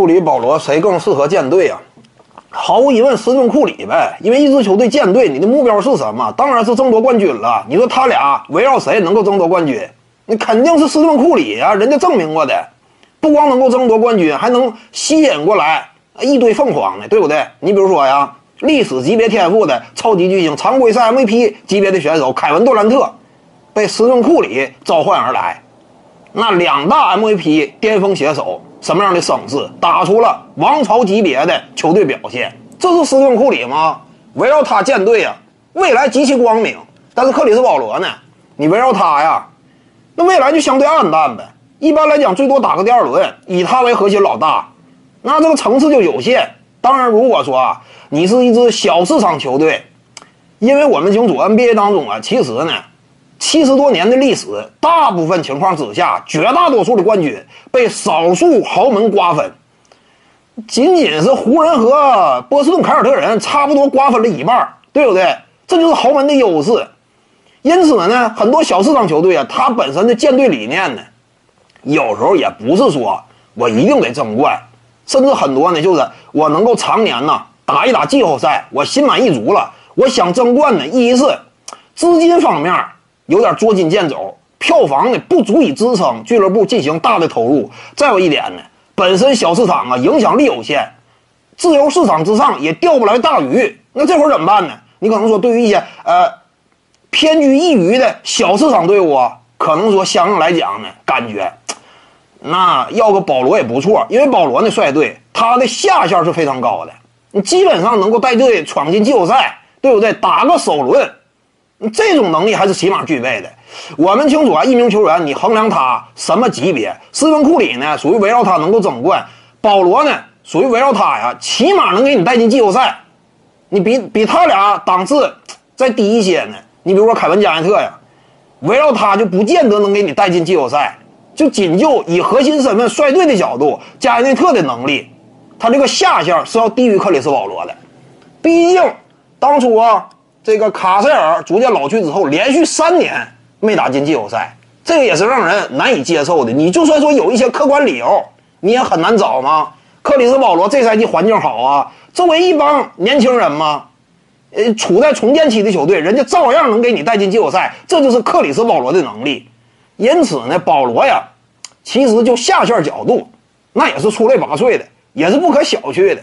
库里、保罗谁更适合建队啊？毫无疑问，斯顿库里呗。因为一支球队建队，你的目标是什么？当然是争夺冠军了。你说他俩围绕谁能够争夺冠军？那肯定是斯顿库里啊，人家证明过的，不光能够争夺冠军，还能吸引过来一堆凤凰呢，对不对？你比如说呀，历史级别天赋的超级巨星、常规赛 MVP 级别的选手凯文杜兰特，被斯顿库里召唤而来。那两大 MVP 巅峰携手，什么样的声势，打出了王朝级别的球队表现，这是斯顿库里吗？围绕他建队啊，未来极其光明。但是克里斯保罗呢？你围绕他呀，那未来就相对暗淡呗。一般来讲，最多打个第二轮，以他为核心老大，那这个层次就有限。当然，如果说啊，你是一支小市场球队，因为我们清楚 NBA 当中啊，其实呢。七十多年的历史，大部分情况之下，绝大多数的冠军被少数豪门瓜分。仅仅是湖人和波士顿凯尔特人差不多瓜分了一半，对不对？这就是豪门的优势。因此呢，很多小市场球队啊，他本身的建队理念呢，有时候也不是说我一定得争冠，甚至很多呢，就是我能够常年呢打一打季后赛，我心满意足了。我想争冠呢，一是资金方面。有点捉襟见肘，票房呢不足以支撑俱乐部进行大的投入。再有一点呢，本身小市场啊影响力有限，自由市场之上也钓不来大鱼。那这会儿怎么办呢？你可能说，对于一些呃偏居一隅的小市场队伍啊，可能说相应来讲呢，感觉那要个保罗也不错，因为保罗呢率队，他的下限是非常高的，你基本上能够带队闯进季后赛，对不对？打个首轮。这种能力还是起码具备的。我们清楚啊，一名球员你衡量他什么级别？斯文库里呢，属于围绕他能够争冠；保罗呢，属于围绕他呀，起码能给你带进季后赛。你比比他俩档次再低一些呢？你比如说凯文加内特呀，围绕他就不见得能给你带进季后赛。就仅就以核心身份率队的角度，加内特的能力，他这个下限是要低于克里斯保罗的。毕竟当初啊。这个卡塞尔逐渐老去之后，连续三年没打进季后赛，这个也是让人难以接受的。你就算说有一些客观理由，你也很难找吗？克里斯保罗这赛季环境好啊，作为一帮年轻人嘛，呃，处在重建期的球队，人家照样能给你带进季后赛，这就是克里斯保罗的能力。因此呢，保罗呀，其实就下线角度，那也是出类拔萃的，也是不可小觑的。